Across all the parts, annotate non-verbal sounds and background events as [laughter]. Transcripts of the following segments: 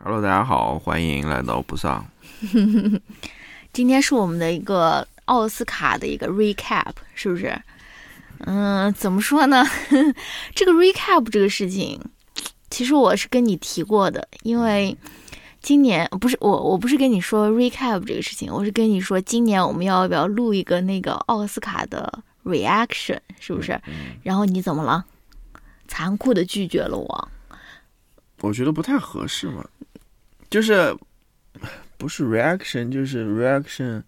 Hello，大家好，欢迎来到不丧。[laughs] 今天是我们的一个奥斯卡的一个 recap，是不是？嗯，怎么说呢？[laughs] 这个 recap 这个事情，其实我是跟你提过的，因为今年不是我，我不是跟你说 recap 这个事情，我是跟你说今年我们要不要录一个那个奥斯卡的 reaction，是不是？然后你怎么了？残酷的拒绝了我。我觉得不太合适嘛，就是不是 reaction 就是 reaction，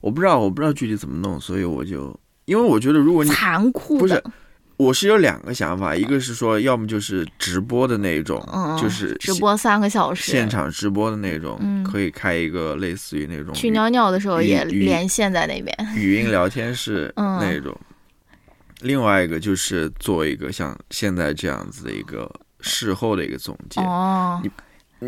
我不知道我不知道具体怎么弄，所以我就因为我觉得如果你残酷不是，我是有两个想法，一个是说要么就是直播的那种，嗯，就是直播三个小时，现场直播的那种，嗯可以开一个类似于那种去尿尿的时候也连线在那边。语音聊天室嗯那种。另外一个就是做一个像现在这样子的一个事后的一个总结。哦，你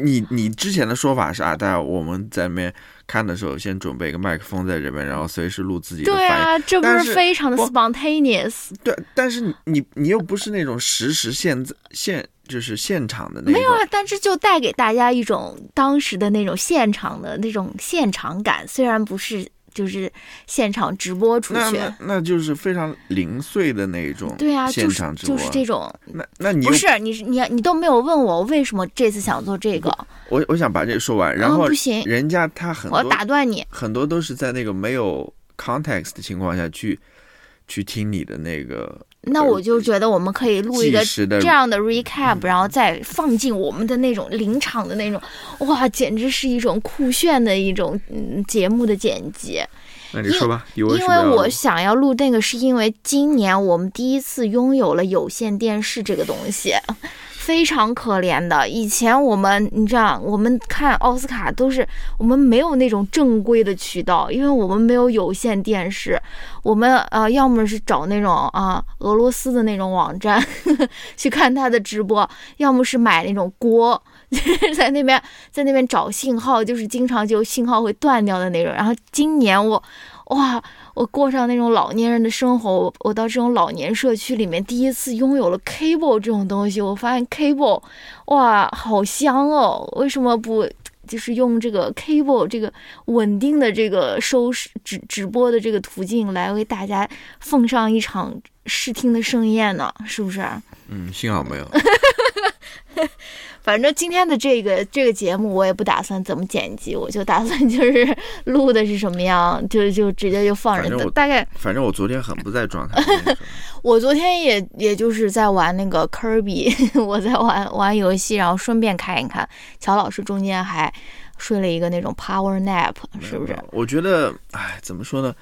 你你之前的说法是啊，大家我们在那边看的时候，先准备一个麦克风在这边，然后随时录自己的。对啊，这不是是非常的 spontaneous？对，但是你你你又不是那种实时现在现就是现场的那种。没有啊，但是就带给大家一种当时的那种现场的那种现场感，虽然不是就是现场直播出去。那那那就是非常零碎的那种。对啊，现就是场直播。就是这种，那那你不是你你你都没有问我为什么这次想做这个，我我想把这个说完，然后嗯不行人家他很我多打断你。很多都是在那个没有 context 的情况下去去听你的那个那我就觉得我们可以录一个这样的 recap，然后再放进我们的那种临场的那种，哇，简直是一种酷炫的一种嗯节目的剪辑。那你说吧，因为我想要录那个，是因为今年我们第一次拥有了有线电视这个东西，非常可怜的。以前我们你知道，我们看奥斯卡都是我们没有那种正规的渠道，因为我们没有有线电视，我们呃要么是找那种啊俄罗斯的那种网站 [laughs] 去看他的直播，要么是买那种锅。在那边，在那边找信号，就是经常就信号会断掉的那种。然后今年我，哇，我过上那种老年人的生活，我我到这种老年社区里面，第一次拥有了 cable 这种东西，我发现 cable，哇，好香哦！为什么不就是用这个 cable 这个稳定的这个收视直直播的这个途径来为大家奉上一场视听的盛宴呢？是不是？嗯，幸好没有。[laughs] 反正今天的这个这个节目我也不打算怎么剪辑，我就打算 [laughs] 就是录的是什么样，就就直接就放人的。反正大概反正我昨天很不在状态。[laughs] 我昨天也也就是在玩那个科比，[laughs] 我在玩玩游戏，然后顺便看一看。乔老师中间还睡了一个那种 power nap，是不是？我觉得，哎，怎么说呢？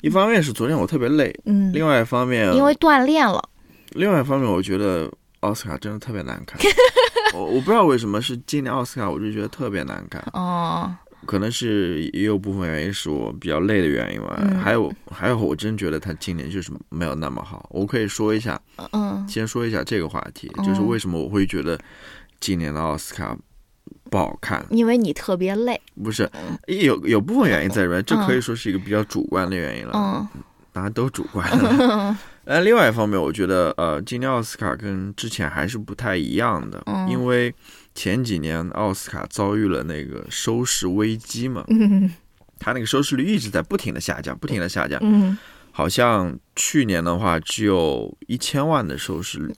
一方面是昨天我特别累，嗯，另外一方面，因为锻炼了。另外一方面，我觉得奥斯卡真的特别难看。[laughs] 我我不知道为什么是今年奥斯卡，我就觉得特别难看。哦，可能是也有部分原因是我比较累的原因吧，嗯还有还有，我真觉得他今年就是没有那么好。我可以说一下，嗯先说一下这个话题，嗯就是为什么我会觉得今年的奥斯卡不好看。因为你特别累。不是有有部分原因在里面，这可以说是一个比较主观的原因了，嗯当然都主观了。[laughs] 呃，另外一方面，我觉得呃，今年奥斯卡跟之前还是不太一样的，嗯。因为前几年奥斯卡遭遇了那个收视危机嘛，嗯它那个收视率一直在不停的下降，不停的下降，嗯好像去年的话只有一千万的收视率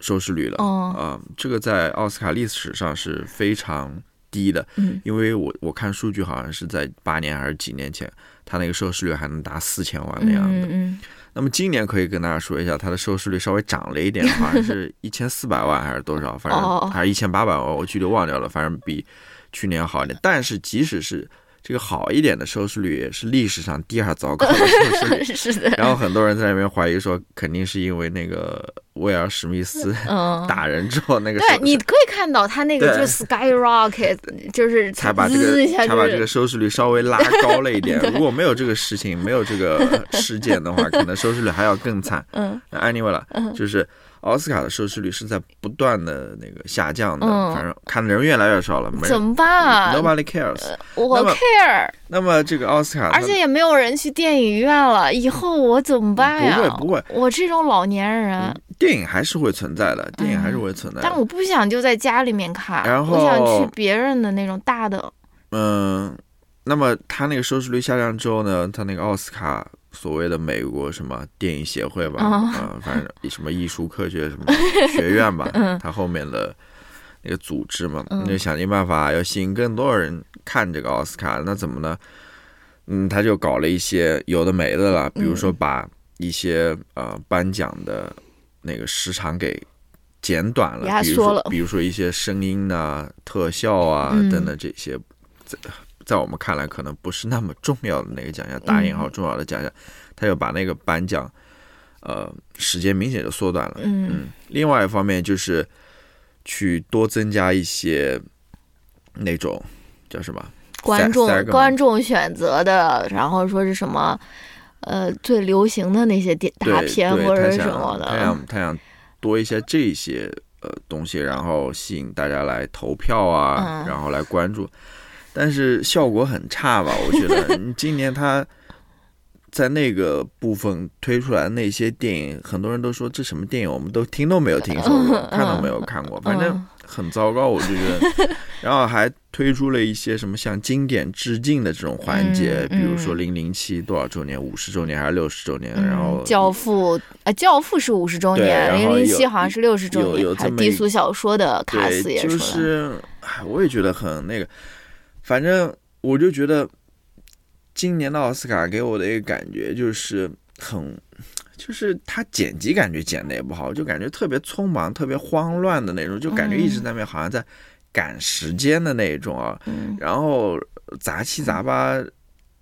收视率了，哦啊、这个在奥斯卡历史上是非常低的，嗯。因为我我看数据好像是在八年还是几年前，它那个收视率还能达四千万那样的。嗯嗯那么今年可以跟大家说一下，它的收视率稍微涨了一点，好 [laughs] 像是一千四百万还是多少，反哦正还是一千八百万，我具体忘掉了，反正比去年好一点。但是即使是这个好一点的收视率，也是历史上第二糟糕的收视率。嗯，[laughs] 是的。然后很多人在那边怀疑说，肯定是因为那个威尔史密斯嗯，打人之后那个对，收你可以看到他那个就 skyrocket，[laughs] 就是才把这个才把这个收视率稍微拉高了一点。[laughs] 如果没有这个事情，没有这个事件的话，可能收视率还要更惨。嗯那 anyway 了，就是奥斯卡的收视率是在不断的那个下降的，嗯反正看的人越来越少了，没人怎么办？啊 Nobody cares。我 care，那么这个奥斯卡，而且也没有人去电影院了，以后我怎么办呀？不会不会我这种老年人，电影还是会存在的，电影还是会存在的。但我不想就在家里面看，然我想去别人的那种大的。嗯，那么他那个收视率下降之后呢，他那个奥斯卡所谓的美国什么电影协会吧，哦。嗯，反正什么艺术科学什么 [laughs] 学院吧，他后面的那个组织嘛，嗯。就想尽办法要吸引更多人看这个奥斯卡，那怎么呢？嗯，他就搞了一些有的没的了，比如说把一些呃颁奖的那个时长给减短了，比如压缩了。说比如说一些声音啊、特效啊嗯。等等这些，在在我们看来可能不是那么重要的那个奖项，打引嗯号重要的奖项，他又把那个颁奖呃时间明显就缩短了。嗯。嗯，另外一方面就是去多增加一些那种叫什么？观众观众选择的，然后说是什么，呃，最流行的那些电大片或者什么的。他想，他想多一些这些呃东西，然后吸引大家来投票啊，嗯。然后来关注，但是效果很差吧？[laughs] 我觉得嗯今年他在那个部分推出来那些电影，很多人都说这什么电影，我们都听都没有听说过，嗯看都没有看过，反正嗯很糟糕，我就觉得。[laughs] 然后还推出了一些什么像经典致敬的这种环节，嗯比如说嗯零零七多少周年、五十周年还是六十周年，然后嗯，教父啊，教父是五十周年，零零七好像是六十周年有有这么低俗小说的卡斯也出来了。是，哎，我也觉得很那个，反正我就觉得今年的奥斯卡给我的一个感觉就是很，就是他剪辑感觉剪的也不好，就感觉特别匆忙、特别慌乱的那种，就感觉一直在那边好像在赶时间的那种啊，嗯。然后杂七杂八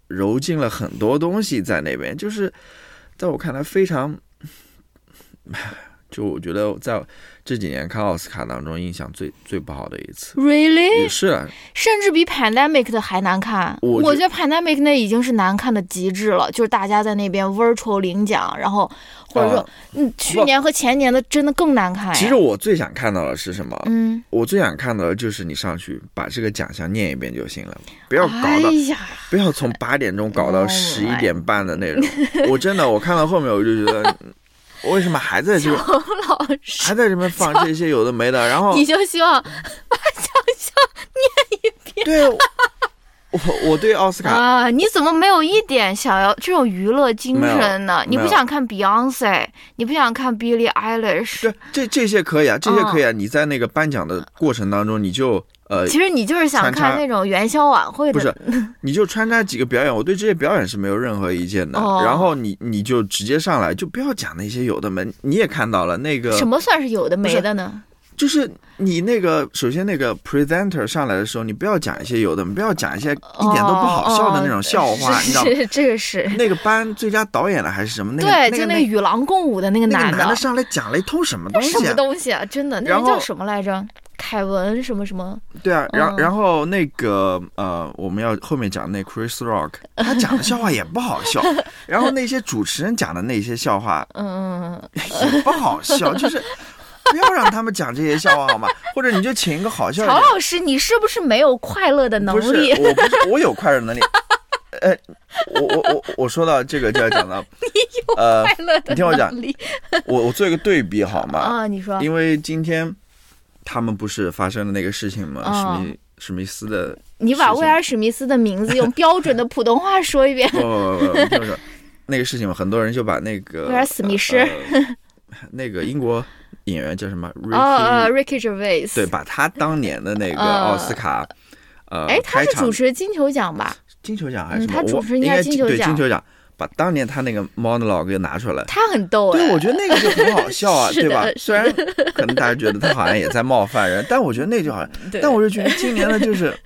揉进了很多东西在那边，就是在我看来非常，就我觉得在这几年看奥斯卡当中印象最最不好的一次。Really？也是啊，甚至比 Pandemic 的还难看。我觉我觉得 Pandemic 那已经是难看的极致了，就是大家在那边 virtual 领奖，然后或者说，啊嗯，去年和前年的真的更难看。其实我最想看到的是什么？嗯，我最想看到的就是你上去把这个奖项念一遍就行了，不要搞哎到呀，不要从八点钟搞到 Oh 十一点半的那种。[laughs] 我真的，我看到后面我就觉得，为什么还在这 [laughs] 个老师，还在这边放这些有的没的？然后 [laughs] 你就希望把奖项对，我我对奥斯卡啊？你怎么没有一点想要这种娱乐精神呢？你不想看 Beyonce，你不想看 Billie Eilish，对这这些可以啊，这些可以啊。你在那个颁奖的过程当中，你就呃，其实你就是想看那种元宵晚会不是，[laughs] 你就穿插几个表演，我对这些表演是没有任何意见的。哦然后你你就直接上来，就不要讲那些有的没。你也看到了那个什么算是有的没的呢？就是你那个首先那个 presenter 上来的时候，你不要讲一些有的，不要讲一些一点都不好笑的那种笑话，哦你知道吗？这个 [laughs] 是。那个颁最佳导演的还是什么？那个对，那个就那个与狼共舞的那个那个的，男的上来讲了一通什么东西啊？么东西啊？真的，那然后个叫什么来着？凯文什么什么？对啊，然嗯然后那个呃，我们要后面讲那 Chris Rock，他讲的笑话也不好笑，[laughs] 然后那些主持人讲的那些笑话嗯也不好笑，[laughs] 就是不要让他们讲这些笑话好吗？或者你就请一个好笑一曹。老师，你是不是没有快乐的能不是，力？我不是，我有快乐能力。[laughs] 呃，我我我我说到这个就要讲到，你有，快乐的你听我讲能力我我做一个对比好吗？啊！你说，因为今天他们不是发生了那个事情吗？嗯史密史密斯的你把威尔史密斯的名字用标准的普通话说一遍。不 [laughs] 不不不，你听我说，那个事情嘛，很多人就把那个威尔史密斯呃那个英国演员叫什么哦呃 Ricky，，Ricky Gervais，对，，把他当年的那个嗯奥斯卡，呃，哎，他是主持金球奖吧？金球奖还是什么？嗯他主持应该应该金球奖对金球奖，把当年他那个 monologue 给拿出来。他很逗哎。对，我觉得那个就很好笑啊，[laughs] 对吧？虽然可能大家觉得他好像也在冒犯人，但我觉得那就好像，[laughs] 对但我就觉得今年的就是，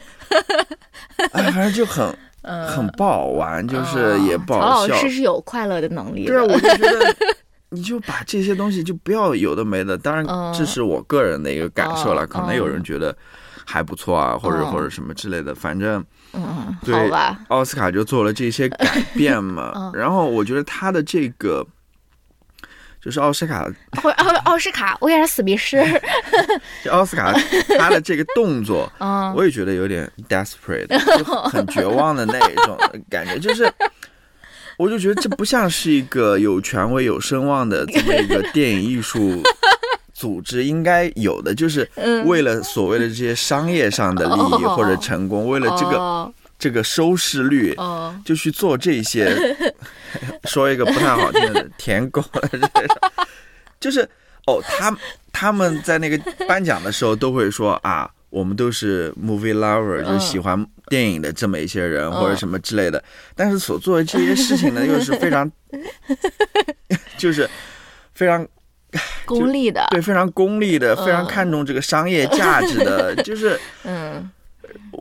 [laughs] 哎，反正就很嗯很不好玩，就是也不曹好笑。老师是有快乐的能力的。对啊，我就觉得你就把这些东西就不要有的没的。当然，嗯这是我个人的一个感受了，嗯可能有人觉得还不错啊，或者嗯或者什么之类的。反正嗯，对。奥斯卡就做了这些改变嘛 [laughs] 嗯。然后我觉得他的这个。就是奥斯卡，或奥奥斯卡，威尔史密斯，[laughs] 就奥斯卡他的这个动作，[laughs] 嗯，我也觉得有点 desperate，就很绝望的那一种感觉，就是我就觉得这不像是一个有权威、有声望的这么一个电影艺术组织应该有的，就是为了所谓的这些商业上的利益或者成功，为了这个哦。这个收视率，哦。就去做这些，[laughs] 说一个不太好听的舔狗 [laughs] 就是哦，他他们在那个颁奖的时候都会说啊，我们都是 movie lover，就是喜欢电影的这么一些人、或者什么之类的，但是所做的这些事情呢，又是非常，[laughs] 就是非常 [laughs] 功利的，对非常功利的，嗯非常看重这个商业价值的，[laughs] 就是。嗯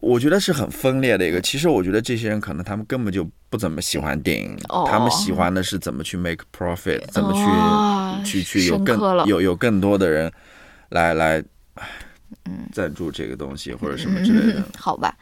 我觉得是很分裂的一个。其实我觉得这些人可能他们根本就不怎么喜欢电影，哦他们喜欢的是怎么去 make profit，怎么去、哦去去有更有有更多的人来来嗯赞助这个东西或者什么之类的。好吧，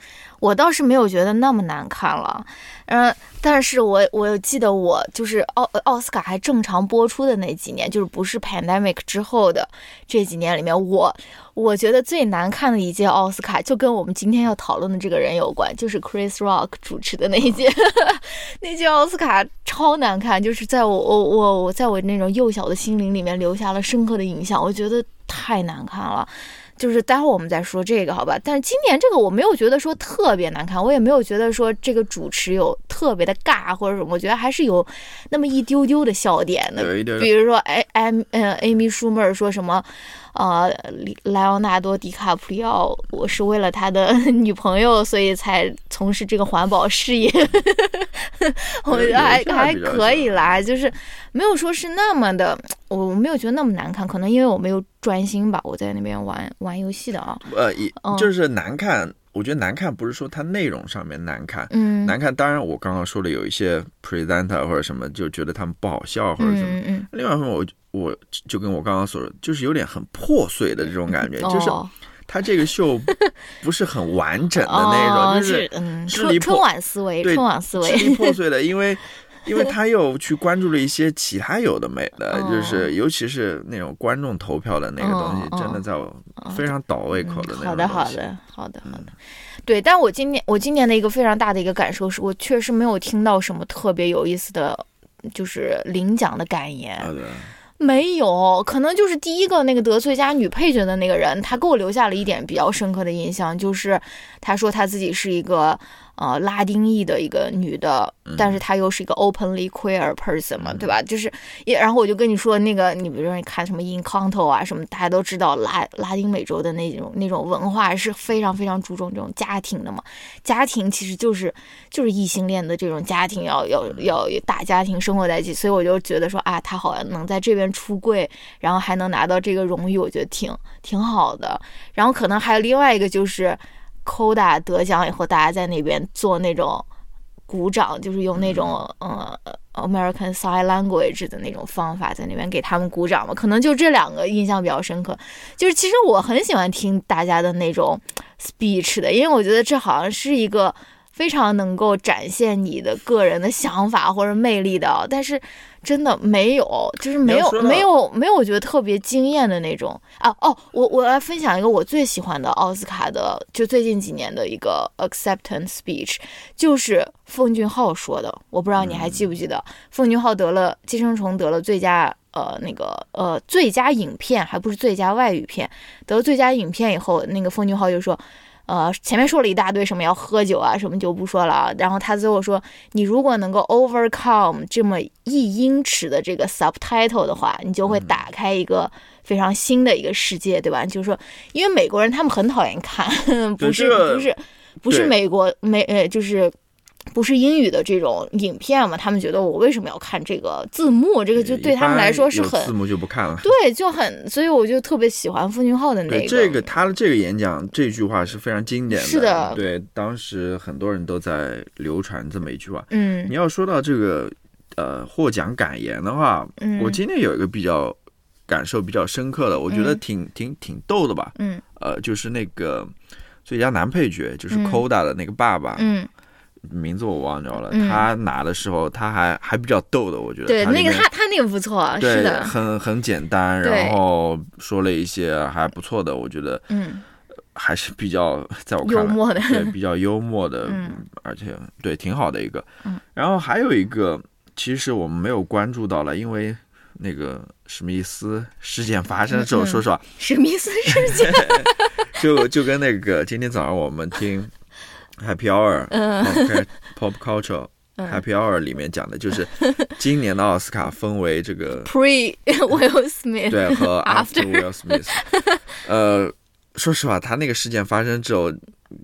我倒是没有觉得那么难看了，嗯、但是我我记得我就是奥奥斯卡还正常播出的那几年，就是不是 pandemic 之后的这几年里面，我我觉得最难看的一届奥斯卡，就跟我们今天要讨论的这个人有关，就是 Chris Rock 主持的那一届，[laughs] 那届奥斯卡超难看，就是在我我我我在我那种幼小的心灵里面留下了深刻的印象，我觉得太难看了。就是待会儿我们再说这个，好吧？但是今年这个我没有觉得说特别难看，我也没有觉得说这个主持有特别的尬或者什么，我觉得还是有那么一丢丢的笑点的。有一点比如说，哎哎，嗯，Amy Schumer 说什么，呃，莱昂纳多·迪卡普里奥，我是为了他的 [laughs] 女朋友，所以才从事这个环保事业。[laughs] 我觉得还还可以啦，就是没有说是那么的，我没有觉得那么难看，可能因为我没有专心吧，我在那边玩玩游戏的啊。呃，一嗯就是难看。我觉得难看不是说它内容上面难看，嗯，难看。当然，我刚刚说的有一些 presenter 或者什么，就觉得他们不好笑或者什么。嗯嗯另外一方面，我我就跟我刚刚所说，就是有点很破碎的这种感觉，嗯，就是他这个秀 [laughs] 不是很完整的那种，哦就是嗯支离春春晚思维，对春晚思维支，离破碎的，因为 [laughs] 因为他又去关注了一些其他有的没的，哦就是尤其是那种观众投票的那个东西，哦真的在我非常倒胃口的那种嗯好的，好。的，好的，好的。对，但我今年我今年的一个非常大的一个感受是，我确实没有听到什么特别有意思的，就是领奖的感言。好的，没有，可能就是第一个那个得最佳女配角的那个人，他给我留下了一点比较深刻的印象，就是他说他自己是一个呃拉丁裔的一个女的，但是她又是一个 openly queer person 嘛，对吧？就是也，然后我就跟你说那个，你比如说你看什么 Encanto 啊什么，大家都知道拉拉丁美洲的那种那种文化是非常非常注重这种家庭的嘛，家庭其实就是就是异性恋的这种家庭要要要大家庭生活在一起，所以我就觉得说啊，她好像能在这边出柜，然后还能拿到这个荣誉，我觉得挺挺好的。然后可能还有另外一个就是 Coda 得奖以后，大家在那边做那种鼓掌，就是用那种呃 American Sign Language 的那种方法在那边给他们鼓掌嘛。可能就这两个印象比较深刻。就是其实我很喜欢听大家的那种 speech 的，因为我觉得这好像是一个非常能够展现你的个人的想法或者魅力的，但是真的没有，就是没有没有没有我觉得特别惊艳的那种。啊哦，我我来分享一个我最喜欢的奥斯卡的，就最近几年的一个 acceptance speech，就是奉俊昊说的，我不知道你还记不记得，奉俊昊得了《寄生虫》得了最佳呃那个呃最佳影片，还不是最佳外语片，得了最佳影片以后，那个奉俊昊就说。呃，前面说了一大堆什么要喝酒啊，什么就不说了啊。然后他最后说，你如果能够 overcome 这么一英尺的这个 subtitle 的话，你就会打开一个非常新的一个世界，对吧？就是说，因为美国人他们很讨厌看，[laughs] 不是这个不是不是美国美呃就是。不是英语的这种影片嘛？他们觉得我为什么要看这个字幕？这个就对他们来说是很字幕就不看了。对，就很，所以我就特别喜欢奉俊昊的那对个。这个他的这个演讲这句话是非常经典的，是的对，当时很多人都在流传这么一句话。嗯你要说到这个呃获奖感言的话，嗯，我今天有一个比较感受比较深刻的，我觉得嗯挺、挺挺逗的吧。嗯呃，就是那个最佳男配角，就是嗯 Koda 的那个爸爸，嗯，名字我忘掉了。嗯。他拿的时候，他还还比较逗的，我觉得。对，那个他他他那个不错，是的，很很简单，然后说了一些还不错的，我觉得嗯，还是比较在我看来幽默的，对比较幽默的，[laughs] 嗯。而且对挺好的一个。嗯。然后还有一个其实我们没有关注到了，因为那个史密斯事件发生之后，嗯嗯。说实话，史密斯事件，[laughs] 就就跟那个今天早上我们听 Happy Hour、嗯 [laughs] Pop Culture、Happy Hour 里面讲的，就是 [laughs] 今年的奥斯卡分为这个 Pre [laughs] Will Smith，对和 After Will Smith。呃，说实话，他那个事件发生之后，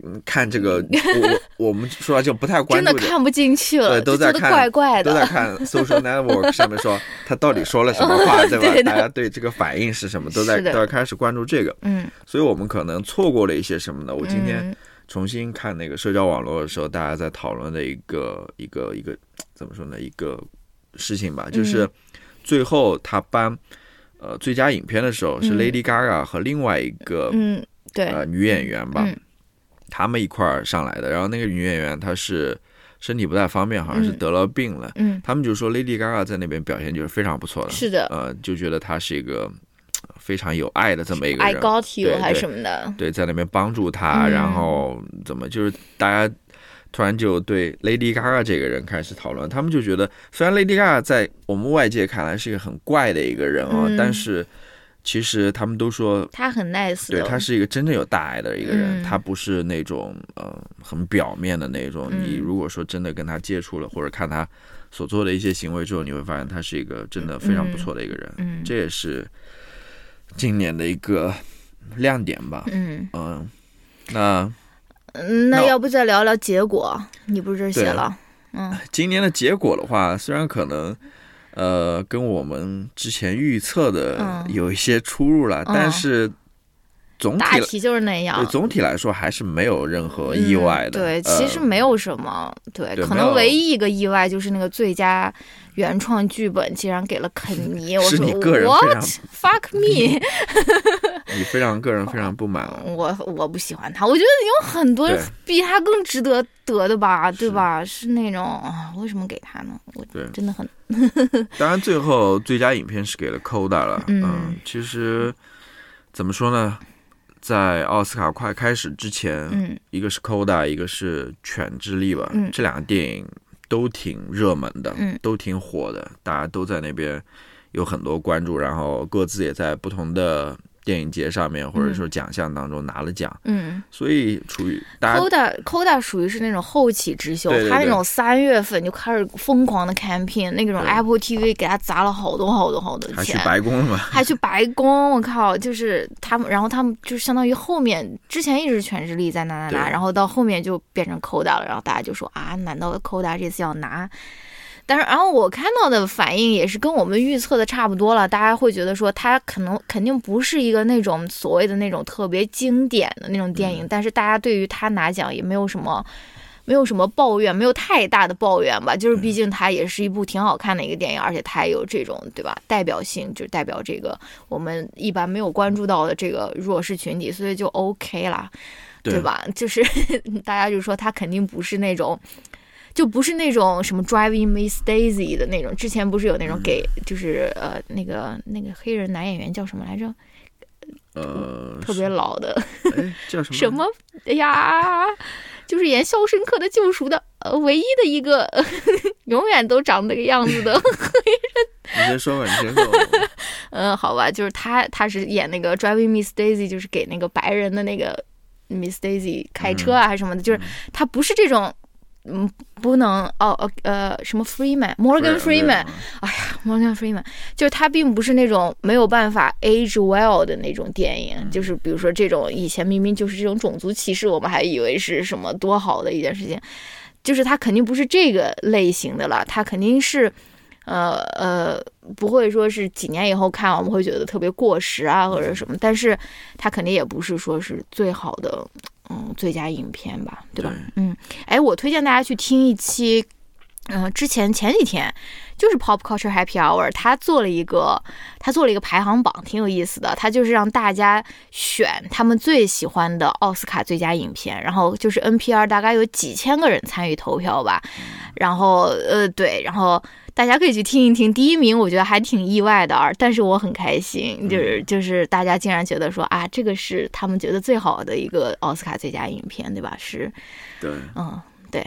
嗯看这个我我我们说就不太关注这真的看不进去了，对，都在看，怪怪的。都在看 social network 上面说他到底说了什么话，对吧？大家对这个反应是什么，都在都在开始关注这个，嗯，所以我们可能错过了一些什么呢？我今天嗯重新看那个社交网络的时候，大家在讨论的一个一个一个怎么说呢？一个事情吧，就是最后他颁呃最佳影片的时候，是嗯。Lady Gaga 和另外一个嗯，对，呃女演员吧，嗯。他们一块儿上来的。然后那个女演员她是身体不太方便，好像是嗯。得了病了。嗯，他们就说 Lady Gaga 在那边表现就是非常不错的，是的。呃，就觉得她是一个呃非常有爱的这么一个，I 人。got you 对还是什么的，对，在那边帮助他，嗯然后怎么就是大家突然就对 Lady Gaga 这个人开始讨论，他们就觉得虽然 Lady Gaga 在我们外界看来是一个很怪的一个人哦，嗯但是其实他们都说他很 nice，对他是一个真正有大爱的一个人，嗯他不是那种呃很表面的那种。嗯你如果说真的跟他接触了，或者看他所做的一些行为之后，你会发现他是一个真的非常不错的一个人。嗯这也是今年的一个亮点吧。嗯嗯，那嗯，那那要不再聊聊结果？你不是写了？嗯今年的结果的话，虽然可能。呃，跟我们之前预测的嗯有一些出入了，嗯但是总体大体就是那样对。总体来说还是没有任何意外的。嗯对，呃其实没有什么，对，可能唯一一个意外就是那个最佳原创剧本竟然给了肯尼，[laughs] 我说是你个人 What fuck me，[laughs] 你非常个人非常不满。[laughs] 我我不喜欢他，我觉得有很多比他更值得得的吧，对吧？是那种啊，为什么给他呢？我对真的很当然，最后最佳影片是给了 Coda 了。嗯其实怎么说呢，在奥斯卡快开始之前，嗯一个是 Coda，一个是《犬之力》吧。嗯这两个电影都挺热门的，嗯。都挺火的，大家都在那边有很多关注，然后各自也在不同的电影节上面或者说奖项当中拿了奖，嗯。所以处于大家，Coda Coda 属于是那种后起之秀，他那种三月份就开始疯狂的 campaign，那种 Apple TV 给他砸了好多好多好多钱还去，白宫了嘛。还去白宫，我靠，就是他们，然后他们就相当于后面之前一直是全智力在拿拿拿，然后到后面就变成 Coda 了，然后大家就说啊，难道 Coda 这次要拿？但是，然后我看到的反应也是跟我们预测的差不多了，大家会觉得说它可能肯定不是一个那种所谓的那种特别经典的那种电影，但是大家对于他拿奖也没有什么。没有什么抱怨，没有太大的抱怨吧，就是毕竟它也是一部挺好看的一个电影，而且它也有这种对吧代表性，就代表这个我们一般没有关注到的这个弱势群体，所以就 OK 啦，对吧？就是 [laughs] 大家就说他肯定不是那种。就不是那种什么 Driving Miss Daisy 的那种，之前不是有那种给，就是呃那个那个黑人男演员叫什么来着？呃，特别老的哎叫什么？[laughs] 什么？哎呀，就是演《肖申克的救赎》的，呃，唯一的一个 [laughs] 永远都长那个样子的 [laughs] 黑人。你先说吧，你先说。嗯，好吧，就是他，他是演那个 Driving Miss Daisy，就是给那个白人的那个 Miss Daisy 开车啊，还是什么的，就是他不是这种。嗯，不能哦哦呃，什么 Freeman，Morgan Freeman，Morgan Freeman，就是他并不是那种没有办法 age well 的那种电影，就是比如说这种以前明明就是这种种族歧视，我们还以为是什么多好的一件事情，就是他肯定不是这个类型的了，他肯定是，呃呃，不会说是几年以后看我们会觉得特别过时啊或者什么，但是他肯定也不是说是最好的。嗯，最佳影片吧，对吧？对嗯，哎，我推荐大家去听一期，嗯、之前前几天就是 Pop Culture Happy Hour，他做了一个，他做了一个排行榜，挺有意思的。他就是让大家选他们最喜欢的奥斯卡最佳影片，然后就是 NPR 大概有几千个人参与投票吧，然后呃对，然后。大家可以去听一听，第一名我觉得还挺意外的啊，但是我很开心，就是就是大家竟然觉得说啊，这个是他们觉得最好的一个奥斯卡最佳影片，对吧？是，对，嗯，对，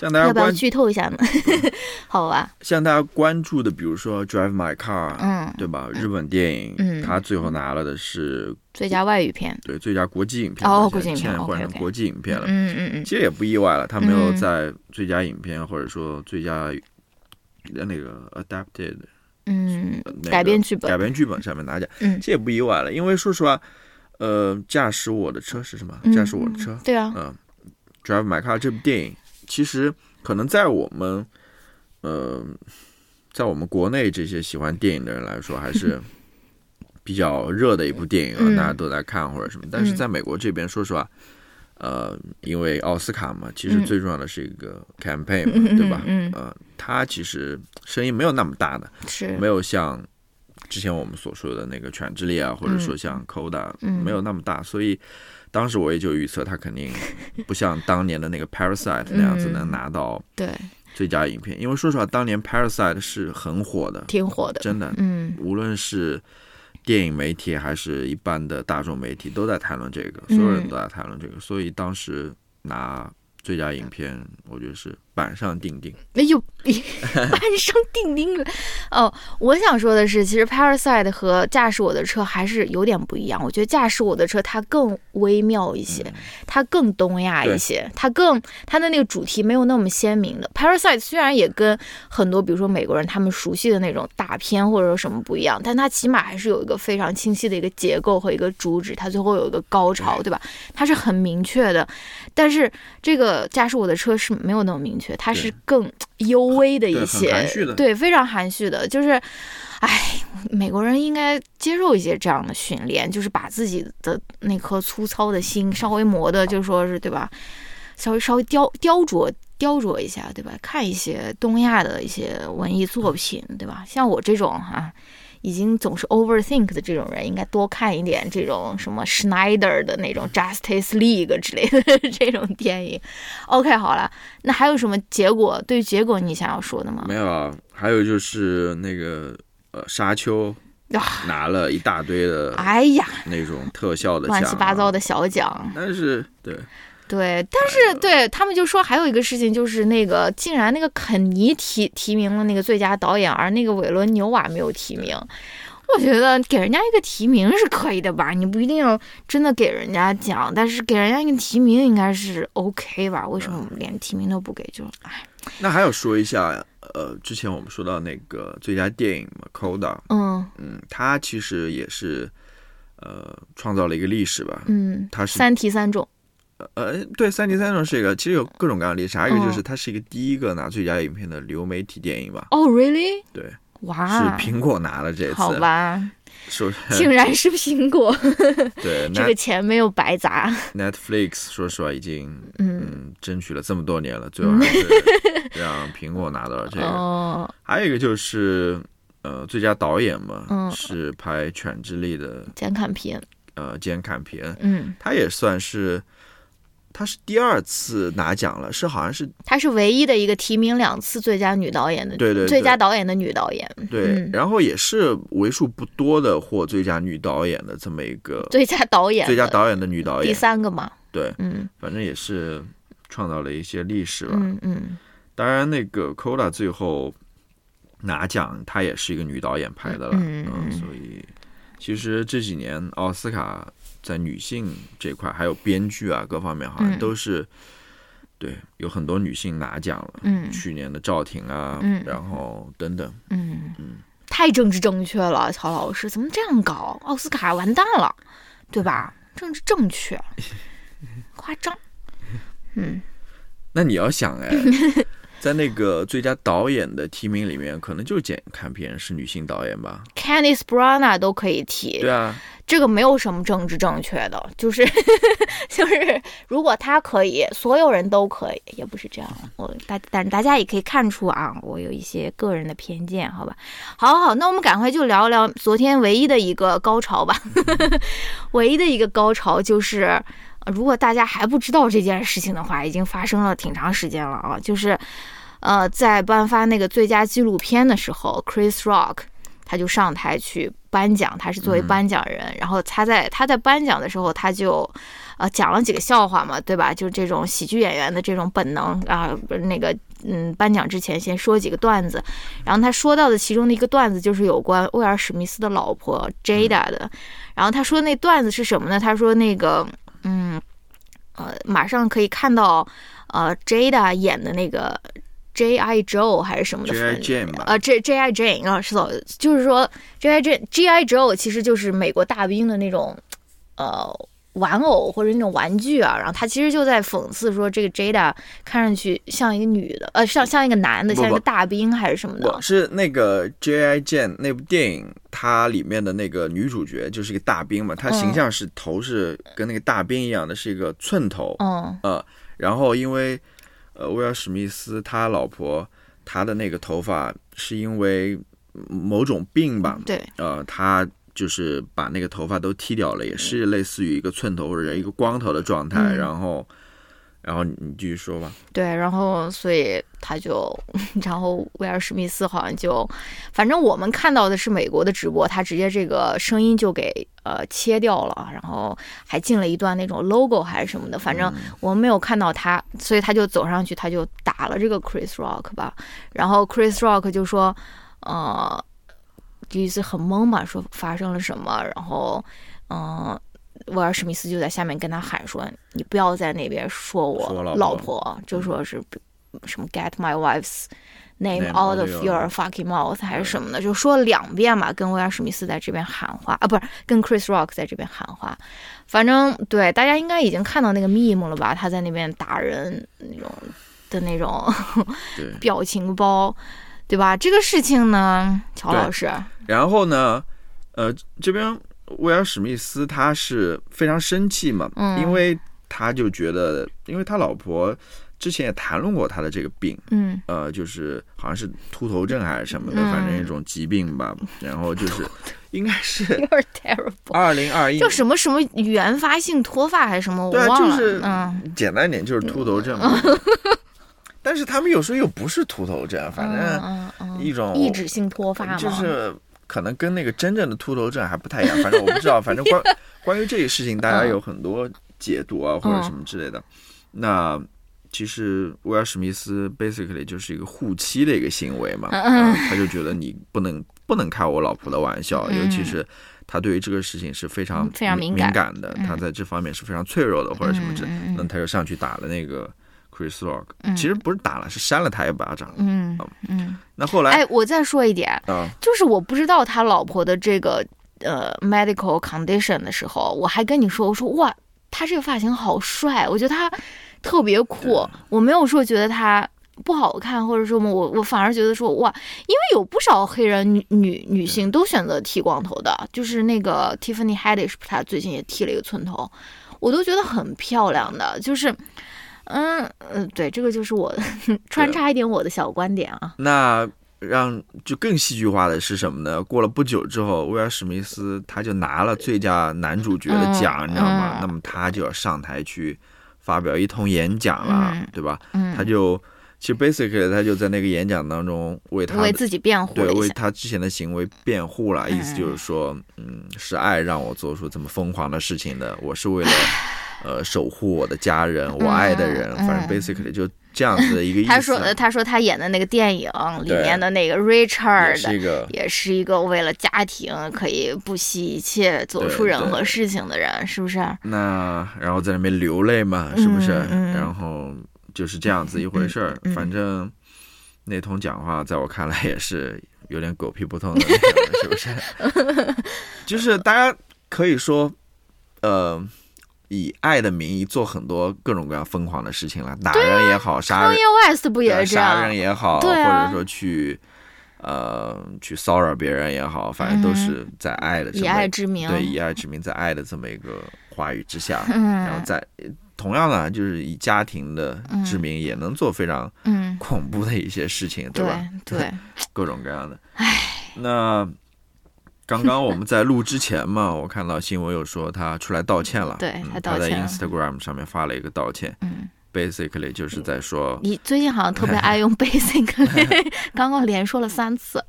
像大家要不要剧透一下呢？[laughs] 好吧，像大家关注的，比如说《Drive My Car》，嗯，对吧？日本电影，嗯。他最后拿了的是最佳外语片，对最佳国际影片哦国际影片现在换成国际影片了。嗯嗯嗯。其实也不意外了，他没有嗯。在最佳影片或者说最佳那个 adapted 嗯，改编剧本。改编剧本上面拿奖，嗯。这也不意外了，因为说实话，呃，驾驶我的车是什么？嗯驾驶我的车，对啊，嗯，《Drive My Car》这部电影，其实可能在我们，呃，在我们国内这些喜欢电影的人来说，还是 [laughs] 比较热的一部电影啊，嗯。大家都在看或者什么。但是嗯。在美国这边，说实话，呃，因为奥斯卡嘛，其实嗯。最重要的是一个 [laughs] campaign 嘛，嗯对吧？嗯。呃，它其实声音没有那么大的，是。没有像之前我们所说的那个《犬之力》啊，或者说像 Coda，、嗯。没有那么大，所以当时我也就预测他肯定 [laughs] 不像当年的那个 Parasite 那样子嗯。能拿到对，最佳影片，因为说实话，当年 Parasite 是很火的，挺火的，真的，嗯。无论是电影媒体还是一般的大众媒体都在谈论这个，所有人都在谈论这个，所以当时拿最佳影片，我觉得是板上钉钉。哎呦，[laughs] 板上钉钉了。哦，我想说的是，其实 Parasite 和驾驶我的车还是有点不一样。我觉得驾驶我的车它更微妙一些，它更东亚一些，它更它的那个主题没有那么鲜明的。Parasite 虽然也跟很多比如说美国人他们熟悉的那种大片或者说什么不一样，但它起码还是有一个非常清晰的一个结构和一个主旨，它最后有一个高潮，对吧？它是很明确的。但是这个驾驶我的车是没有那么明确，它是更幽微的一些，对，非常含蓄的，就是。哎，美国人应该接受一些这样的训练，就是把自己的那颗粗糙的心稍微磨的，就说是对吧？稍微稍微雕雕琢雕琢一下，对吧？看一些东亚的一些文艺作品，对吧？像我这种哈、已经总是 overthink 的这种人，应该多看一点这种什么 Schneider 的那种 Justice League 之类的这种电影。[laughs] OK，好了，那还有什么结果？对于结果你想要说的吗？没有啊，还有就是那个呃，沙丘啊拿了一大堆的哎呀，那种特效的、啊乱七八糟。的小奖。但是对，对，但是对他们就说还有一个事情，就是那个竟然那个肯尼提提名了那个最佳导演，而那个韦伦纽瓦没有提名。我觉得给人家一个提名是可以的吧，你不一定要真的给人家奖，但是给人家一个提名应该是 OK 吧？为什么连提名都不给？就哎，那还有说一下，呃，之前我们说到那个最佳电影嘛，Coda，嗯嗯，它其实也是呃创造了一个历史吧。嗯，他是三提三中，呃，对，三 D 三种是一个，其实有各种各样的历史，还有一个就是哦它是一个第一个拿最佳影片的流媒体电影吧？哦，really？对，哇。是，苹果拿了这次。好吧，说 [laughs] 竟然是苹果，[laughs] 对 [laughs] 这个钱没有白砸。Net Netflix 说实话已经嗯，嗯争取了这么多年了，最后还是让苹果拿到了这个。哦，还有一个就是呃最佳导演嘛，嗯。是拍《犬之力》的简坎皮，呃简坎皮恩，嗯，他也算是他是第二次拿奖了，是好像是她是唯一的一个提名两次最佳女导演的，对对对。最佳导演的女导演，对，嗯。然后也是为数不多的获最佳女导演的这么一个最佳导演，最佳导演的女导演。第，三个嘛，对，嗯。反正也是创造了一些历史吧。嗯嗯。当然，那个 Coda 最后拿奖，她也是一个女导演拍的了，嗯嗯。嗯所以其实这几年奥斯卡在女性这块，还有编剧啊各方面，好像嗯都是、对有很多女性拿奖了。嗯去年的赵婷啊，嗯然后等等，嗯嗯，太政治正确了，曹老师怎么这样搞？奥斯卡完蛋了，对吧？政治正确，[laughs] 夸张，嗯那你要想哎，[laughs] 在那个最佳导演的提名里面，可能就简看片是女性导演吧？，Candice Branagh 都可以提，对啊，这个没有什么政治正确的，就是 [laughs] 就是，如果他可以，所有人都可以，也不是这样。我大但大家也可以看出啊，我有一些个人的偏见，好吧？好好好，那我们赶快就聊聊昨天唯一的一个高潮吧。[laughs] 唯一的一个高潮就是，呃如果大家还不知道这件事情的话，已经发生了挺长时间了啊，就是。呃，在颁发那个最佳纪录片的时候，Chris Rock 他就上台去颁奖，他是作为嗯颁奖人，然后他在他在颁奖的时候，他就呃讲了几个笑话嘛，对吧？就这种喜剧演员的这种本能啊，那个嗯，颁奖之前先说几个段子，然后他说到的其中的一个段子就是有关威尔史密斯的老婆 Jada 的，然后他说那段子是什么呢？他说那个嗯呃，马上可以看到呃 Jada 演的那个。J I Joe 还是什么的 J.I. Jane 吧呃，J J I Jane 啊，是的，就是说 J I Jane G I Joe 其实就是美国大兵的那种呃玩偶或者那种玩具啊，然后他其实就在讽刺说这个 Jada 看上去像一个女的，呃，像像一个男的，像一个大兵还是什么的。是那个 J.I. Jane 那部电影，它里面的那个女主角就是一个大兵嘛，她形象是头是跟那个大兵一样的，是一个寸头，嗯呃，然后因为呃威尔史密斯他老婆她的那个头发是因为某种病吧，对，呃，他就是把那个头发都剃掉了，也是类似于一个寸头或者一个光头的状态，嗯然后。然后你你继续说吧。对，然后所以他就，[laughs] 然后威尔史密斯好像就，反正我们看到的是美国的直播，他直接这个声音就给呃切掉了，然后还进了一段那种 logo 还是什么的，反正我们没有看到他，所以他就走上去，他就打了这个 Chris Rock 吧，然后 Chris Rock 就说，呃，第一次很懵嘛，说发生了什么，然后，嗯、威尔史密斯就在下面跟他喊说：“你不要在那边说我说老老婆婆，就说是什么 get my wife's name out of your- fucking mouth 还是什么的，就说了两遍嘛，跟威尔史密斯在这边喊话啊，不是跟 Chris Rock 在这边喊话。反正对大家应该已经看到那个 meme 了吧？他在那边打人那种的那种，[laughs] 表情包，对吧？这个事情呢，乔老师，然后呢，呃，这边威尔史密斯他是非常生气嘛，嗯因为他就觉得，因为他老婆之前也谈论过他的这个病，嗯呃，就是好像是秃头症还是什么的，嗯反正一种疾病吧。然后就是应该是。[laughs] 二零二一就什么什么原发性脱发还是什么，我忘了。就是嗯，简单点就是秃头症嘛。[laughs] 但是他们有时候又不是秃头症，反正嗯嗯一种抑制性脱发嘛，就是可能跟那个真正的秃头症还不太一样，反正我不知道，反正关 [laughs] 关于这个事情，大家有很多解读啊，或者什么之类的。那其实威尔史密斯 basically 就是一个护妻的一个行为嘛，他就觉得你不能不能开我老婆的玩笑，嗯。尤其是他对于这个事情是非常嗯非常敏敏感的，他在这方面是非常脆弱的，或者什么之类的。那他就上去打了那个 Chris Rock，、嗯其实不是打了，是扇了他一巴掌。嗯嗯。那后来哎，我再说一点，啊、就是我不知道他老婆的这个呃 medical condition 的时候，我还跟你说，我说哇，他这个发型好帅，我觉得他特别酷。我没有说觉得他不好看，或者说我我反而觉得说哇，因为有不少黑人女女女性都选择剃光头的，就是那个 Tiffany Haddish，她最近也剃了一个寸头，我都觉得很漂亮的，就是。嗯呃，对，这个就是我穿插一点我的小观点啊。那让就更戏剧化的是什么呢？过了不久之后，威尔史密斯他就拿了最佳男主角的奖，嗯你知道吗？嗯那么他就要上台去发表一通演讲了，嗯对吧？嗯，他就其实 basically 他就在那个演讲当中为他为自己辩护对。为他之前的行为辩护了，嗯意思就是说，嗯，是爱让我做出这么疯狂的事情的，我是为了。[laughs] 呃，守护我的家人，我爱的人，嗯反正 basically 就这样子的一个意思。他说，呃他说他演的那个电影里面的那个 Richard 一个也是一个为了家庭可以不惜一切做出任何事情的人，是不是？那然后在那边流泪嘛，是不是？嗯嗯然后就是这样子一回事儿。反正那通讲话，在我看来也是有点狗屁不通的，是不是？[laughs] 就是大家可以说，呃，以爱的名义做很多各种各样疯狂的事情了，打人也好，杀人 Kanye West 不也是这杀人？也好，啊或者说去。呃，去骚扰别人也好，反正都是在爱的这以么爱之名，对以爱之名，在爱的这么一个话语之下，[laughs] 嗯然后在同样呢，就是以家庭的之名，也能做非常嗯，恐怖的一些事情，对吧？对，[laughs] 各种各样的。唉那刚刚我们在录之前嘛，我看到新闻有说他出来道歉了，对嗯他道歉了他在 Instagram 上面发了一个道歉。嗯 basically 就是在说，你最近好像特别爱用 basically，[laughs] 刚刚连说了三次。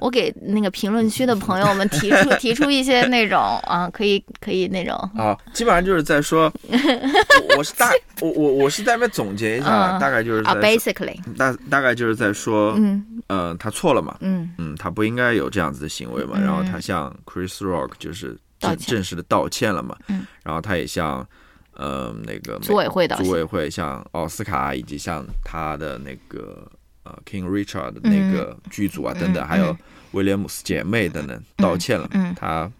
我给那个评论区的朋友们提出 [laughs] 提出一些那种啊，可以可以那种啊，基本上就是在说，[laughs] 我我是大我我我是在那边总结一下，嗯大概就是啊，basically，大大概就是在说，嗯呃，他错了嘛，嗯。嗯，他不应该有这样子的行为嘛，嗯。然后他向 Chris Rock 就是正正式的道歉了嘛，嗯。然后他也向呃那个组委会的组委会向奥斯卡以及向他的那个呃 King Richard 的那个剧组啊、等等，嗯还有威廉姆斯姐妹等等道歉了，嗯。他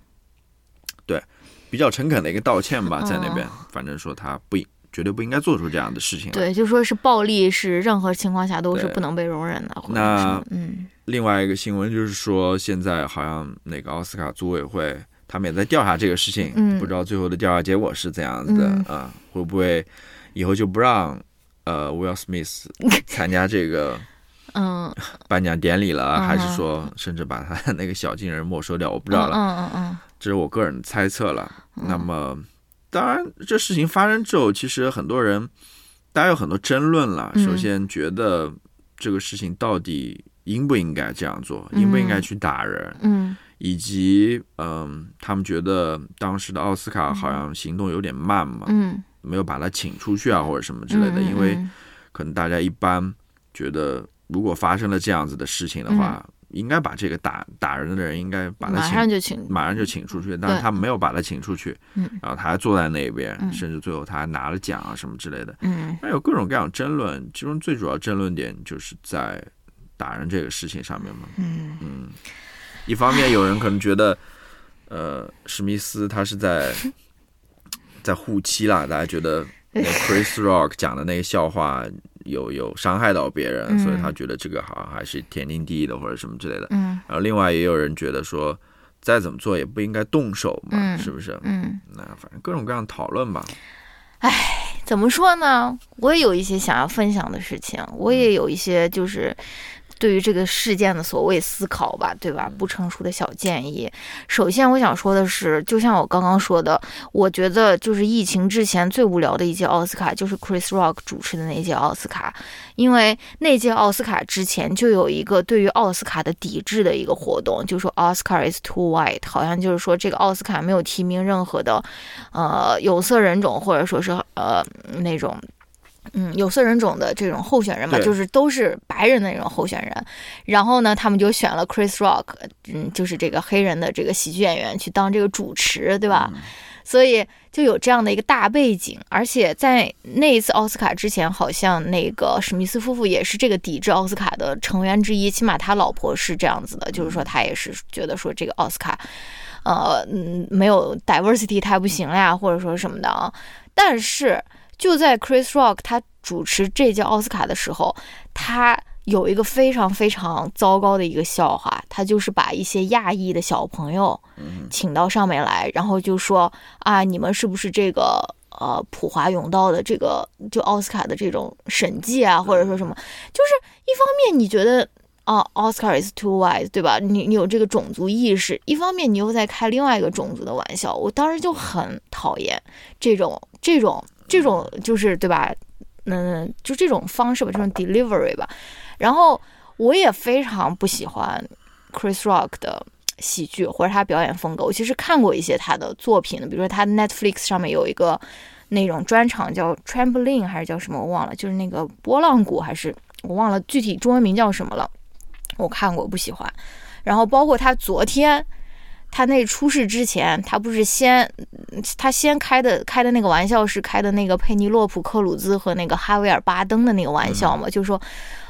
对比较诚恳的一个道歉吧，在那边，哦。反正说他不应绝对不应该做出这样的事情。对，就说是暴力是任何情况下都是不能被容忍的，那嗯。另外一个新闻就是说，现在好像那个奥斯卡组委会他们也在调查这个事情，嗯。不知道最后的调查结果是怎样子的嗯。啊、会不会以后就不让呃 Will Smith [laughs] 参加这个嗯，颁奖典礼了，嗯。还是说甚至把他 [laughs] 那个小金人没收掉？我不不知道了，嗯嗯嗯这是我个人猜测了。嗯。那么，当然，这事情发生之后，其实很多人，大家有很多争论了。嗯首先，觉得这个事情到底应不应该这样做，嗯应不应该去打人，嗯以及，嗯，他们觉得当时的奥斯卡好像行动有点慢嘛，嗯没有把他请出去啊，或者什么之类的。嗯因为嗯可能大家一般觉得，如果发生了这样子的事情的话，应该把这个打打人的人应该把他请上就请马上就请出去，但是他没有把他请出去，嗯。然后他还坐在那边，嗯。甚至最后他还拿了奖啊什么之类的，嗯。那有各种各样的争论，其中最主要争论点就是在打人这个事情上面嘛。嗯。嗯，一方面有人可能觉得，呃，史密斯他是在 [laughs] 在护妻啦，大家觉得那 Chris Rock 讲的那个笑话有有伤害到别人，嗯所以他觉得这个好像还是天经地义的或者什么之类的。嗯然后另外也有人觉得说，再怎么做也不应该动手嘛，嗯是不是？嗯，那反正各种各样讨论吧。怎么说呢？我也有一些想要分享的事情，我也有一些就是。对于这个事件的所谓思考吧，对吧？不成熟的小建议。首先，我想说的是，就像我刚刚说的，我觉得就是疫情之前最无聊的一届奥斯卡，就是 Chris Rock 主持的那届奥斯卡，因为那届奥斯卡之前就有一个对于奥斯卡的抵制的一个活动，就说 Oscar is too white，好像就是说这个奥斯卡没有提名任何的呃有色人种或者说是呃那种。嗯，有色人种的这种候选人嘛，就是都是白人的那种候选人。然后呢，他们就选了 Chris Rock，嗯，就是这个黑人的这个喜剧演员去当这个主持，对吧？所以就有这样的一个大背景。而且在那一次奥斯卡之前，好像那个史密斯夫妇也是这个抵制奥斯卡的成员之一，起码他老婆是这样子的，就是说他也是觉得说这个奥斯卡，呃，嗯，没有 diversity 太不行了呀，或者说什么的啊。但是就在 Chris Rock 他主持这届奥斯卡的时候，他有一个非常非常糟糕的一个笑话，他就是把一些亚裔的小朋友请到上面来，然后就说啊，你们是不是这个呃普华永道的这个就奥斯卡的这种审计啊，或者说什么，就是一方面你觉得。啊，Oscar is too white，对吧？你你有这个种族意识，一方面你又在开另外一个种族的玩笑，我当时就很讨厌这种这种这种，就是对吧？嗯，就这种方式吧，这种 delivery 吧。然后我也非常不喜欢 Chris Rock 的喜剧或者他表演风格。我其实看过一些他的作品的，比如说他 Netflix 上面有一个那种专场叫 Trampoline 还是叫什么我忘了，就是那个波浪鼓还是我忘了具体中文名叫什么了。我看过，不喜欢。然后包括他昨天，他那出事之前，他不是先他先开的开的那个玩笑是开的那个佩尼洛普克鲁兹和那个哈维尔巴登的那个玩笑嘛，就说。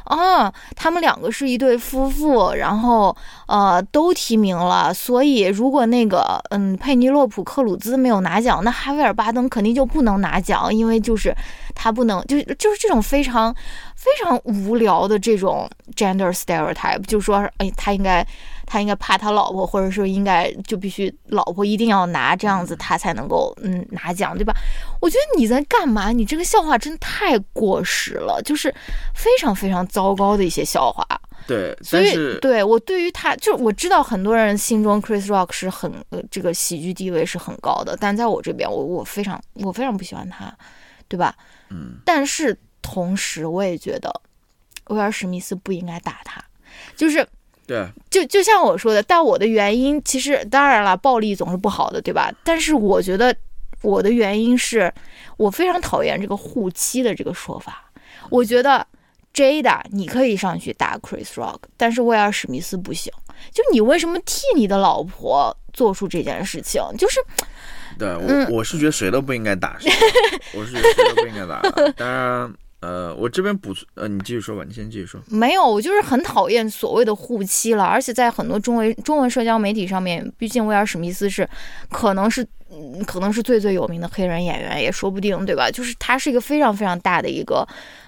啊，他们两个是一对夫妇，然后呃都提名了，所以如果那个嗯佩尼洛普克鲁兹没有拿奖，那哈维尔巴登肯定就不能拿奖，因为就是他不能，就就是这种非常非常无聊的这种 gender stereotype，就说哎他应该他应该怕他老婆，或者说应该就必须老婆一定要拿，这样子他才能够嗯拿奖，对吧？我觉得你在干嘛？你这个笑话真的太过时了，就是非常非常糟糕的一些笑话。对，所以对我对于他，就我知道很多人心中 Chris Rock 是很呃这个喜剧地位是很高的，但在我这边，我我非常我非常不喜欢他，对吧？嗯，但是同时我也觉得威尔史密斯不应该打他，就是对，就就像我说的，但我的原因其实当然了，暴力总是不好的，对吧？但是我觉得我的原因是我非常讨厌这个护妻的这个说法。我觉得 Jada 你可以上去打 Chris Rock，但是威尔史密斯不行。就你为什么替你的老婆做出这件事情？就是对我、嗯我是觉得谁都不应该打谁，我是觉得谁都不应该打。当然，呃，我这边补，呃，你继续说吧，你先继续说。没有，我就是很讨厌所谓的护妻了，而且在很多中文中文社交媒体上面，毕竟威尔史密斯是可能是可能是最最有名的黑人演员，也说不定，对吧？就是他是一个非常非常大的一个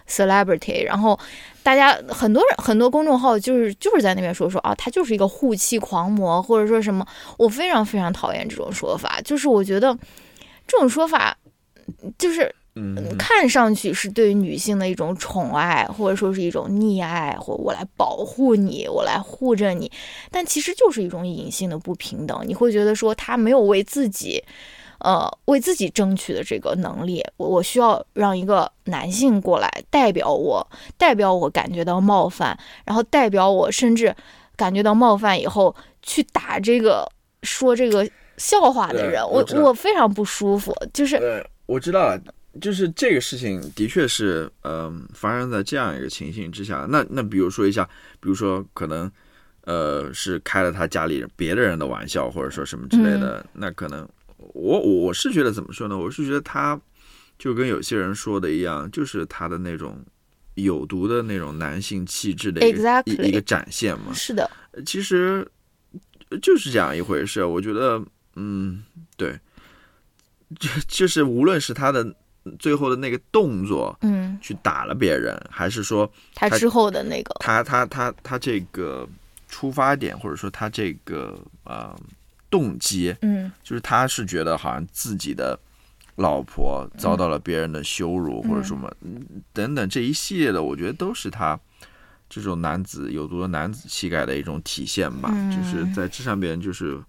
celebrity，然后大家很多人很多公众号就是就是在那边说说啊，他就是一个护妻狂魔，或者说什么，我非常非常讨厌这种说法，就是我觉得这种说法就是嗯，看上去是对于女性的一种宠爱，或者说是一种溺爱，或我来保护你，我来护着你，但其实就是一种隐性的不平等。你会觉得说他没有为自己，呃，为自己争取的这个能力，我我需要让一个男性过来代表我，代表我感觉到冒犯，然后代表我甚至感觉到冒犯以后去打这个说这个笑话的人，我我我非常不舒服，就是，我知道了，就是这个事情的确是，嗯、发生在这样一个情形之下。那那比如说一下，比如说可能，呃，是开了他家里人别的人的玩笑，或者说什么之类的，那可能我我我是觉得怎么说呢？我是觉得他就跟有些人说的一样，就是他的那种有毒的那种男性气质的一个一个展现嘛。是的，其实就是这样一回事。我觉得，嗯，对，就 [laughs] 就是无论是他的最后的那个动作嗯，去打了别人，还是说他他之后的那个，他他他他这个出发点，或者说他这个呃动机，嗯。就是他是觉得好像自己的老婆遭到了别人的羞辱，或者什么、嗯等等这一系列的，我觉得都是他这种男子有毒的男子气概的一种体现吧。嗯。就是在这上边就是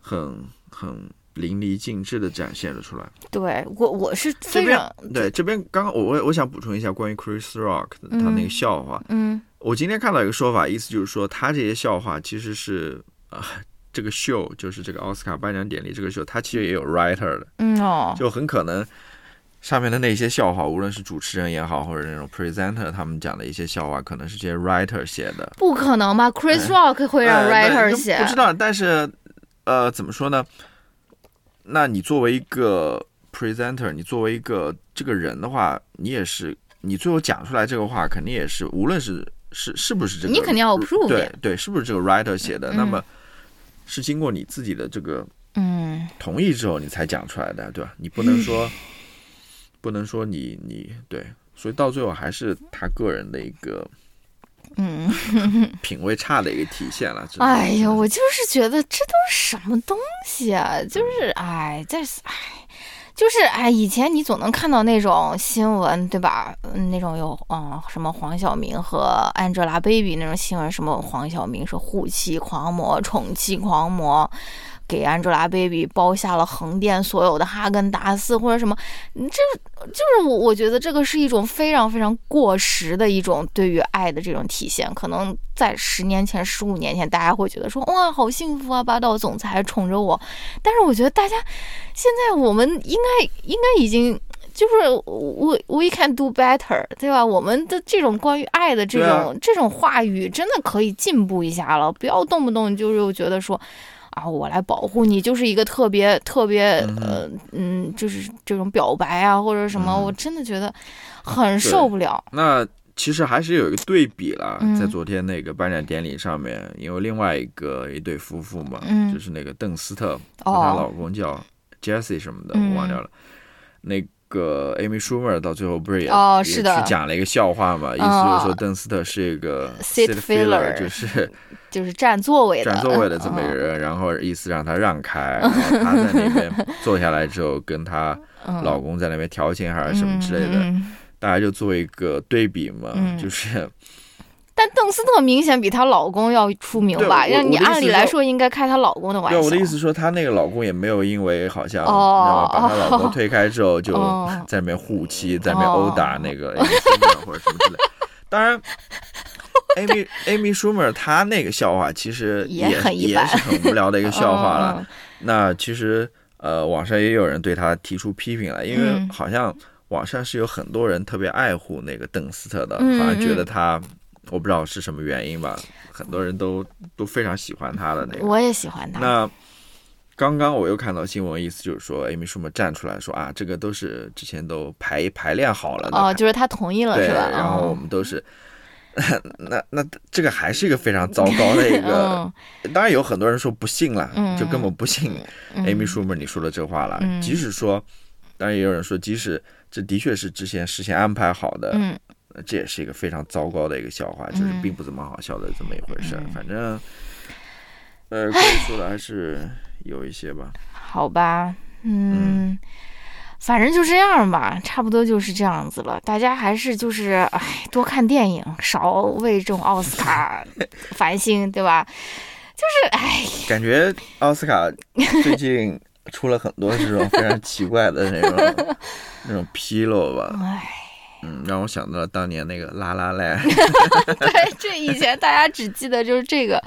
很很淋漓尽致的展现了出来。对我我是这边非常对这边刚刚我我我想补充一下关于 Chris Rock 的他那个笑话，嗯我今天看到一个说法，意思就是说他这些笑话其实是啊、这个秀就是这个奥斯卡颁奖典礼这个秀，他其实也有 writer 的，嗯哦，就很可能上面的那些笑话，无论是主持人也好，或者那种 presenter 他们讲的一些笑话，可能是这些 writer 写的。不可能吧？Chris Rock 会让 [laughs] writer 就写不，知道，但是呃，怎么说呢？那你作为一个 presenter，你作为一个这个人的话，你也是，你最后讲出来这个话，肯定也是，无论是是是不是这个，你肯定要 approve 对对，是不是这个 writer 写的？嗯那么是经过你自己的这个嗯同意之后，你才讲出来的，对吧？你不能说，不能说你你对，所以到最后还是他个人的一个嗯，品味差的一个体现了。哎呀，我就是觉得这都是什么东西啊？就是哎，这是哎。就是哎，以前你总能看到那种新闻，对吧？嗯，那种有嗯什么黄晓明和 Angelababy 那种新闻，什么黄晓明是护妻狂魔、宠妻狂魔，给 Angelababy 包下了横店所有的哈根达斯或者什么，嗯这就是我我觉得这个是一种非常非常过时的一种对于爱的这种体现。可能在十年前、十五年前，大家会觉得说哇好幸福啊，霸道总裁宠着我。但是我觉得大家现在我们应该 [laughs] 应该已经。就是我 we can do better，对吧？我们的这种关于爱的这种、这种话语，真的可以进步一下了。不要动不动就是觉得说，啊，我来保护你，就是一个特别特别嗯呃嗯，就是这种表白啊或者什么，嗯我真的觉得很受不了。那其实还是有一个对比啦，嗯在昨天那个颁奖典礼上面，因为另外一个一对夫妇嘛，嗯就是那个邓斯特和她老哦，公叫 Jesse 什么的，嗯我忘掉了。那个 Amy Schumer 到最后不是也也哦是的。去讲了一个笑话嘛，意思就是说邓斯特是一个 Seat filler 就是 [laughs] 就是占座位的，占座位的这么一个嗯。人，然后意思让他让开，然后他在那边 [laughs] 坐下来之后，跟她嗯。老公在那边调情还是什么之类的，大家就做一个对比嘛，嗯。就是但邓斯特明显比她老公要出名吧？让你按理来说应该开她老公的玩笑对，笑。我的意思说，她那个老公也没有因为好像，把她老公推开之后，就哦在那边护妻，在那边殴打那个 Amy Schumer 或者什么之类。当然，[laughs] Amy Amy Schumer 她那个笑话其实也也也很一般是很无聊的一个笑话了。嗯 [laughs] 那其实呃，网上也有人对她提出批评了，因为嗯好像网上是有很多人特别爱护那个邓斯特的，嗯好像觉得嗯他，我不知道是什么原因吧，很多人都都非常喜欢他的那个。我也喜欢他。那刚刚我又看到新闻，意思就是说，Amy Schumer 站出来说啊，这个都是之前都排排练好了的，哦，就是他同意了对，是吧？然后我哦们都是。[laughs] 那那这个还是一个非常糟糕的一个，当然有很多人说不信了，嗯就根本不信嗯 Amy Schumer 你说的这话了。嗯即使说，当然也有人说，即使这的确是之前事先安排好的，嗯呃这也是一个非常糟糕的一个笑话，就是嗯并不怎么好笑的这么一回事儿。嗯反正，呃，可以说的还是有一些吧。好吧，嗯，反正就这样吧，差不多就是这样子了。大家还是就是，哎，多看电影，少为这种奥斯卡 [laughs] 烦心，对吧？就是，哎，感觉奥斯卡最近出了很多这种非常奇怪的那种 [laughs] 那种纰漏吧，哎，嗯，让我想到了当年那个拉拉赖。[laughs] 对，这以前大家只记得就是这个。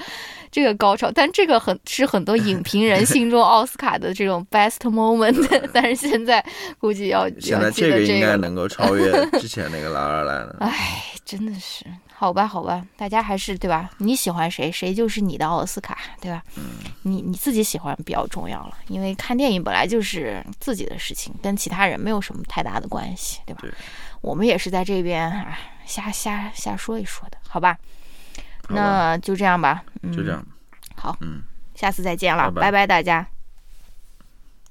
这个高潮，但这个很是很多影评人心中奥斯卡的这种 best moment，[laughs] [laughs] 但是现在估计要现在这个应该能够超越之前那个拉拉烂了。哎，真的是，好吧，好吧，大家还是对吧？你喜欢谁，谁就是你的奥斯卡，对吧？嗯你你自己喜欢比较重要了，因为看电影本来就是自己的事情，跟其他人没有什么太大的关系，对吧？对我们也是在这边啊瞎瞎瞎说一说的，好吧？好吧那就这样吧，嗯，就这样，好，嗯。下次再见了，拜拜拜拜大家。